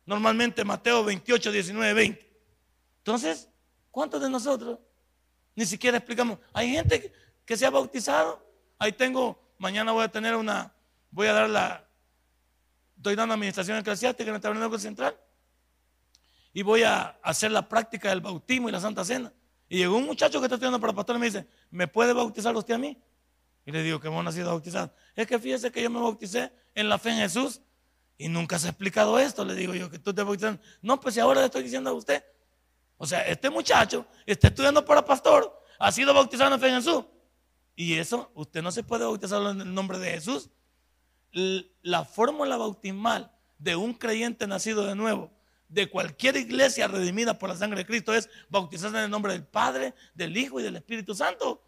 Normalmente Mateo 28, 19, 20. Entonces, ¿cuántos de nosotros ni siquiera explicamos? Hay gente que, se ha bautizado. Ahí tengo, mañana voy a tener una, voy a dar la, estoy dando administración eclesiástica en el tabernáculo central. Y voy a hacer la práctica del bautismo y la santa cena. Y llegó un muchacho que está estudiando para pastor y me dice, ¿me puede bautizar usted a mí? Y le digo que hemos nacido bautizados. Es que fíjese que yo me bauticé en la fe en Jesús y nunca se ha explicado esto. Le digo yo que tú te bautizas. No, pues si ahora le estoy diciendo a usted. O sea, este muchacho está estudiando para pastor, ha sido bautizado en fe en Jesús. Y eso, usted no se puede bautizar en el nombre de Jesús. La fórmula bautismal de un creyente nacido de nuevo, de cualquier iglesia redimida por la sangre de Cristo, es bautizarse en el nombre del Padre, del Hijo y del Espíritu Santo.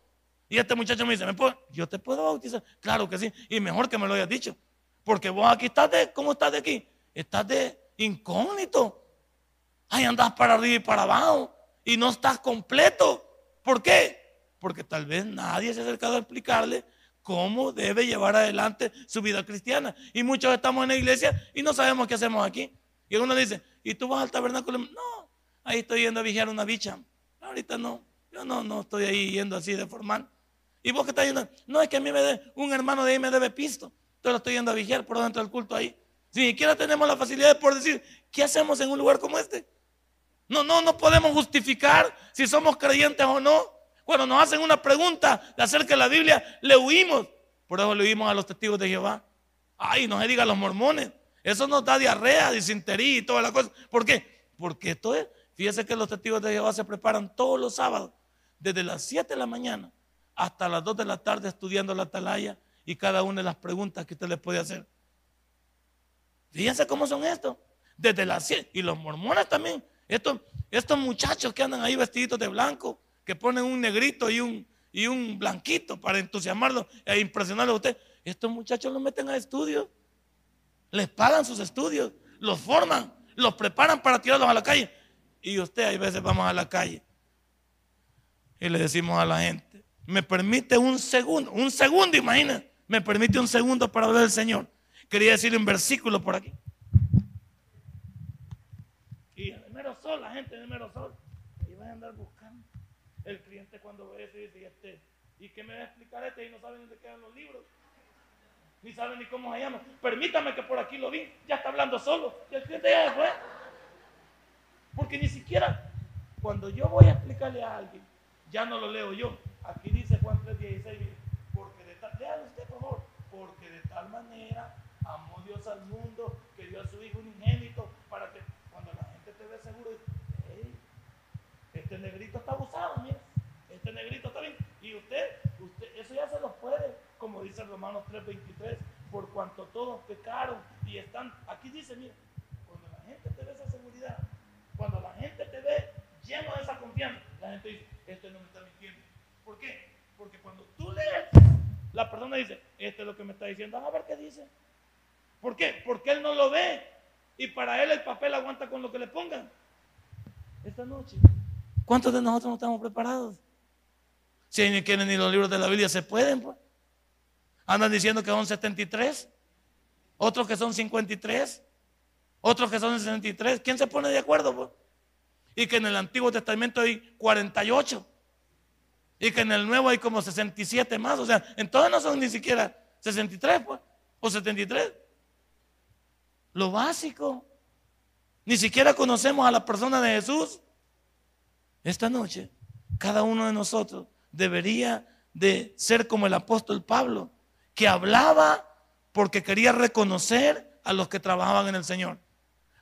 Y este muchacho me dice, yo te puedo bautizar. Claro que sí. Y mejor que me lo hayas dicho. Porque vos aquí estás de, ¿cómo estás de aquí? Estás de incógnito. Ahí andas para arriba y para abajo. Y no estás completo. ¿Por qué? Porque tal vez nadie se ha acercado a explicarle cómo debe llevar adelante su vida cristiana. Y muchos estamos en la iglesia y no sabemos qué hacemos aquí. Y uno dice, ¿y tú vas al tabernáculo? No, ahí estoy yendo a vigiar una bicha. Ahorita no, yo no, no estoy ahí yendo así de formal. ¿Y vos qué estás yendo? No, es que a mí me dé, un hermano de ahí me debe pisto. Entonces lo estoy yendo a vigiar por dentro del culto ahí. Si ni siquiera tenemos la facilidad de poder decir, ¿qué hacemos en un lugar como este? No, no, no podemos justificar si somos creyentes o no. Cuando nos hacen una pregunta de acerca de la Biblia, le huimos. Por eso le huimos a los testigos de Jehová. Ay, no se diga a los mormones. Eso nos da diarrea, disentería y toda la cosa. ¿Por qué? Porque esto es, fíjese que los testigos de Jehová se preparan todos los sábados, desde las 7 de la mañana hasta las 2 de la tarde estudiando la atalaya y cada una de las preguntas que usted le puede hacer. Fíjense cómo son estos. Desde las 100. Y los mormones también. Estos, estos muchachos que andan ahí vestiditos de blanco, que ponen un negrito y un, y un blanquito para entusiasmarlo e impresionarlo a usted. Estos muchachos los meten a estudios. Les pagan sus estudios. Los forman. Los preparan para tirarlos a la calle. Y usted, hay veces vamos a la calle. Y le decimos a la gente, me permite un segundo, un segundo, imagina me permite un segundo para hablar del Señor. Quería decirle un versículo por aquí. Y el mero sol, la gente de mero sol. Y van a andar buscando. El cliente cuando ve eso dice, ¿y, este, ¿y qué me va a explicar este? Y no sabe dónde quedan los libros. Ni sabe ni cómo se llama. Permítame que por aquí lo vi. Ya está hablando solo. Y el cliente ya fue. Porque ni siquiera cuando yo voy a explicarle a alguien, ya no lo leo yo. Aquí dice Juan 3.16, porque de tal, usted por favor, porque de tal manera amó Dios al mundo que dio a su Hijo un ingénito para que cuando la gente te ve seguro, este negrito está abusado, mira, este negrito está bien. Y usted, usted, eso ya se lo puede, como dice Romanos 3.23, por cuanto todos pecaron y están, aquí dice, mira, cuando la gente te ve esa seguridad, cuando la gente te ve lleno de esa confianza, la gente dice, este no me está mintiendo. ¿Por qué? Porque cuando tú lees, la persona dice, este es lo que me está diciendo, a ver qué dice. ¿Por qué? Porque él no lo ve. Y para él el papel aguanta con lo que le pongan. Esta noche, ¿cuántos de nosotros no estamos preparados? Si ni quieren ni los libros de la Biblia se pueden, pues. Andan diciendo que son 73, otros que son 53, otros que son 63. ¿Quién se pone de acuerdo? Pues? Y que en el Antiguo Testamento hay 48. Y que en el nuevo hay como 67 más. O sea, entonces no son ni siquiera 63, pues, o 73. Lo básico. Ni siquiera conocemos a la persona de Jesús. Esta noche, cada uno de nosotros debería de ser como el apóstol Pablo, que hablaba porque quería reconocer a los que trabajaban en el Señor.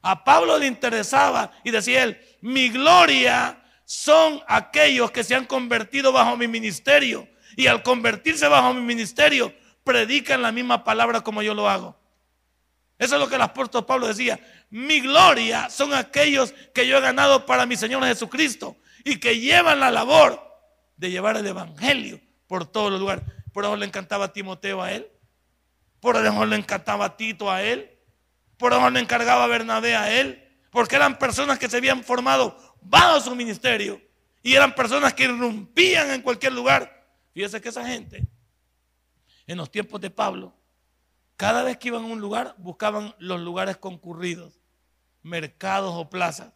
A Pablo le interesaba y decía él, mi gloria son aquellos que se han convertido bajo mi ministerio y al convertirse bajo mi ministerio predican la misma palabra como yo lo hago. Eso es lo que el apóstol Pablo decía. Mi gloria son aquellos que yo he ganado para mi Señor Jesucristo y que llevan la labor de llevar el Evangelio por todos los lugares. Por eso le encantaba Timoteo a él. Por eso le encantaba Tito a él. Por eso le encargaba Bernabé a él. Porque eran personas que se habían formado bajo su ministerio. Y eran personas que irrumpían en cualquier lugar. Fíjese que esa gente, en los tiempos de Pablo, cada vez que iban a un lugar, buscaban los lugares concurridos, mercados o plazas.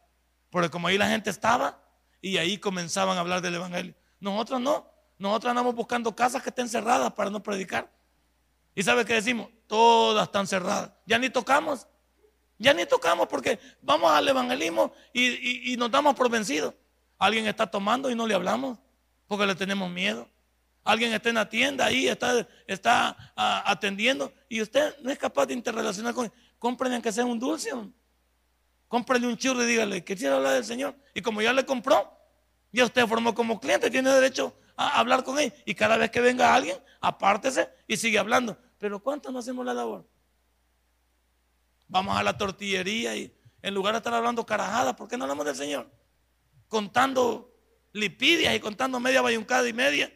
Porque como ahí la gente estaba, y ahí comenzaban a hablar del Evangelio. Nosotros no. Nosotros andamos buscando casas que estén cerradas para no predicar. ¿Y sabe qué decimos? Todas están cerradas. Ya ni tocamos. Ya ni tocamos porque vamos al evangelismo y, nos damos por vencidos. Alguien está tomando y no le hablamos porque le tenemos miedo. Alguien está en la tienda ahí, está, está ah, atendiendo y usted no es capaz de interrelacionar con él. Cómprenle que sea un dulce. Cómprenle un churro y dígale, que quiere hablar del Señor. Y como ya le compró, ya usted formó como cliente, tiene derecho a hablar con él. Y cada vez que venga alguien, apártese y sigue hablando. Pero ¿cuántos no hacemos la labor? Vamos a la tortillería y en lugar de estar hablando carajadas, ¿por qué no hablamos del Señor? Contando lipidias y contando media bayuncada y media.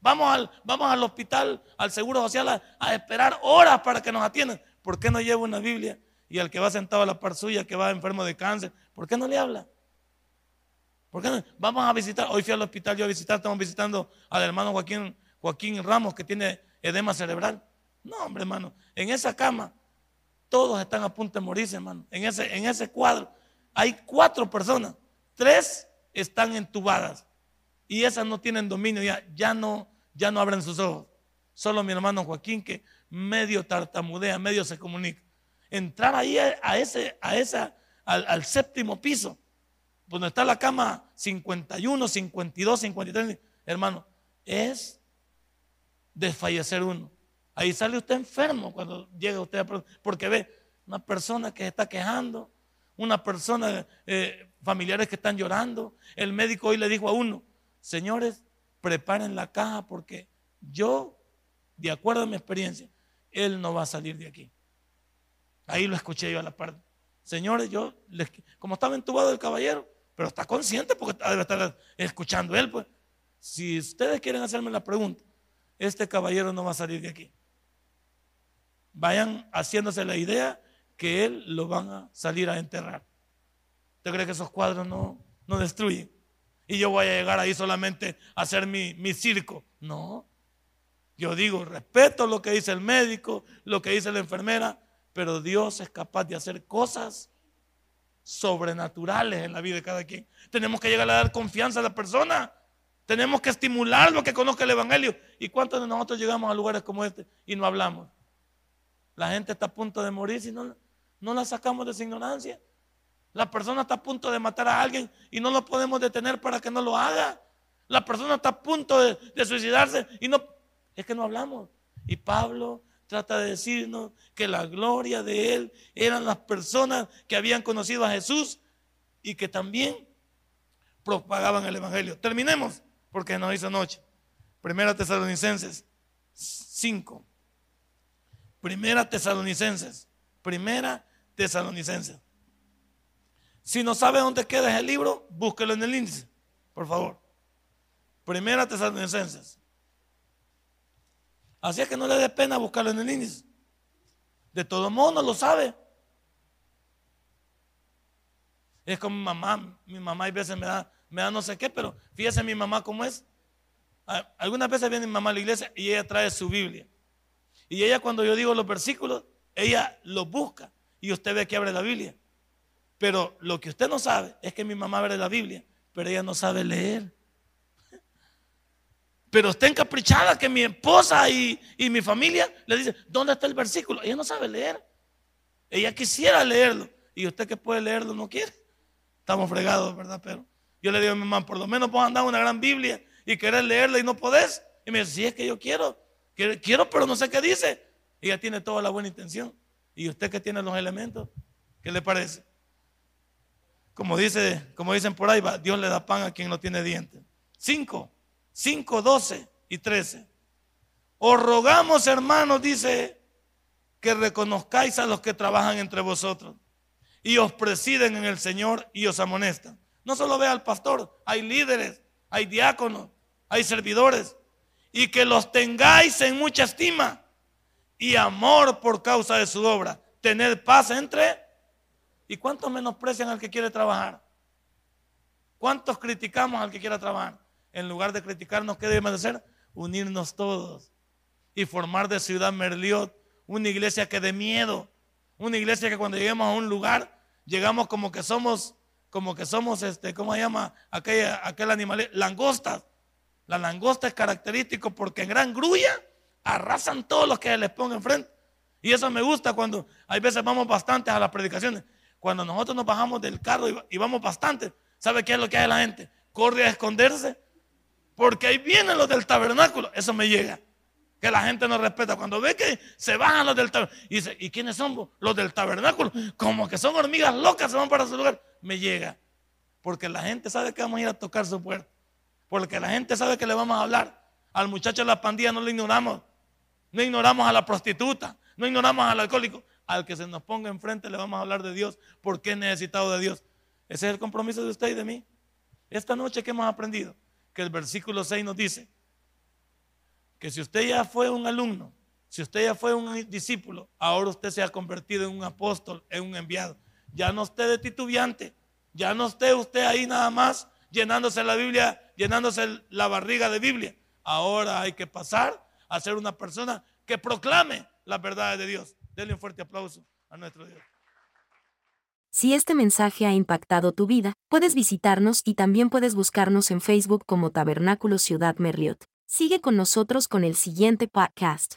Vamos al, vamos al hospital, al seguro social, a, esperar horas para que nos atiendan. ¿Por qué no lleva una Biblia? Y al que va sentado a la par suya, que va enfermo de cáncer, ¿por qué no le habla? ¿Por qué no? Vamos a visitar, hoy fui al hospital yo a visitar, estamos visitando al hermano Joaquín, Joaquín Ramos que tiene edema cerebral. No, hombre, hermano, en esa cama todos están a punto de morirse, hermano. En ese, en ese cuadro hay cuatro personas, tres están entubadas y esas no tienen dominio, ya, ya, no, ya no abren sus ojos. Solo mi hermano Joaquín que medio tartamudea, medio se comunica. Entrar ahí a, ese, a esa, al, al séptimo piso donde está la cama 51, 52, 53, hermano, es desfallecer uno. Ahí sale usted enfermo cuando llega usted a porque ve una persona que está quejando, una persona, eh, familiares que están llorando. El médico hoy le dijo a uno, señores, preparen la caja porque yo, de acuerdo a mi experiencia, él no va a salir de aquí. Ahí lo escuché yo a la parte. Señores, yo, como estaba entubado el caballero, pero está consciente porque debe estar escuchando él. Pues. Si ustedes quieren hacerme la pregunta, este caballero no va a salir de aquí. Vayan haciéndose la idea que él lo van a salir a enterrar. ¿Usted cree que esos cuadros no, no destruyen? Y yo voy a llegar ahí solamente a hacer mi, mi circo. No. Yo digo, respeto lo que dice el médico, lo que dice la enfermera, pero Dios es capaz de hacer cosas sobrenaturales en la vida de cada quien. Tenemos que llegar a dar confianza a la persona. Tenemos que estimularlo a que conozca el Evangelio. ¿Y cuántos de nosotros llegamos a lugares como este y no hablamos? La gente está a punto de morir si no, no la sacamos de su ignorancia. La persona está a punto de matar a alguien y no lo podemos detener para que no lo haga. La persona está a punto de, de suicidarse y no, es que no hablamos. Y Pablo trata de decirnos que la gloria de Él eran las personas que habían conocido a Jesús y que también propagaban el Evangelio. Terminemos, porque nos hizo noche. Primera Tesalonicenses 5. Primera Tesalonicenses. Primera Tesalonicenses. Si no sabe dónde queda el libro, búsquelo en el índice, por favor. Primera Tesalonicenses. Así es que no le dé pena buscarlo en el índice. De todo modo no lo sabe. Es como mi mamá, mi mamá hay veces me da, me da no sé qué, pero fíjese mi mamá cómo es. Algunas veces viene mi mamá a la iglesia y ella trae su Biblia. Y ella cuando yo digo los versículos, ella los busca y usted ve que abre la Biblia. Pero lo que usted no sabe es que mi mamá abre la Biblia, pero ella no sabe leer <laughs> pero está encaprichada que mi esposa y, mi familia le dice, ¿dónde está el versículo? Ella no sabe leer. Ella quisiera leerlo. Y usted que puede leerlo no quiere. Estamos fregados, ¿verdad? Pero yo le digo a mi mamá, por lo menos puedo andar una gran Biblia y querer leerla y no podés. Y me dice, sí, es que yo quiero. Quiero, pero no sé qué dice. Ella tiene toda la buena intención. Y usted que tiene los elementos, ¿qué le parece? Como, dice, como dicen por ahí, Dios le da pan a quien no tiene dientes. Cinco. 5, 12 y 13. Os rogamos, hermanos, dice, que reconozcáis a los que trabajan entre vosotros y os presiden en el Señor y os amonestan. No solo ve al pastor, hay líderes, hay diáconos, hay servidores, y que los tengáis en mucha estima y amor por causa de su obra. Tener paz entre... ¿Y cuántos menosprecian al que quiere trabajar? ¿Cuántos criticamos al que quiera trabajar? En lugar de criticarnos, ¿qué debemos hacer? Unirnos todos y formar de Ciudad Merliot una iglesia que dé miedo, una iglesia que cuando lleguemos a un lugar, llegamos como que somos, como que somos, este, ¿cómo se llama? Aquel, aquel animal, langostas. La langosta es característico porque en gran grulla arrasan todos los que les pongan enfrente. Y eso me gusta cuando hay veces vamos bastantes a las predicaciones. Cuando nosotros nos bajamos del carro y vamos bastante, ¿sabe qué es lo que hace la gente? Corre a esconderse. Porque ahí vienen los del tabernáculo. Eso me llega. Que la gente no respeta. Cuando ve que se bajan los del tabernáculo. Y dice, ¿y quiénes son los del tabernáculo? Como que son hormigas locas, se van para su lugar. Me llega. Porque la gente sabe que vamos a ir a tocar su puerta. Porque la gente sabe que le vamos a hablar. Al muchacho de la pandilla no le ignoramos. No ignoramos a la prostituta. No ignoramos al alcohólico. Al que se nos ponga enfrente le vamos a hablar de Dios. Porque es necesitado de Dios. Ese es el compromiso de usted y de mí. Esta noche que hemos aprendido. Que el versículo 6 nos dice. Que si usted ya fue un alumno. Si usted ya fue un discípulo. Ahora usted se ha convertido en un apóstol. En un enviado. Ya no esté de titubeante. Ya no esté usted ahí nada más llenándose la Biblia, llenándose la barriga de Biblia. Ahora hay que pasar a ser una persona que proclame las verdades de Dios. Denle un fuerte aplauso a nuestro Dios. Si este mensaje ha impactado tu vida, puedes visitarnos y también puedes buscarnos en Facebook como Tabernáculo Ciudad Merriot. Sigue con nosotros con el siguiente podcast.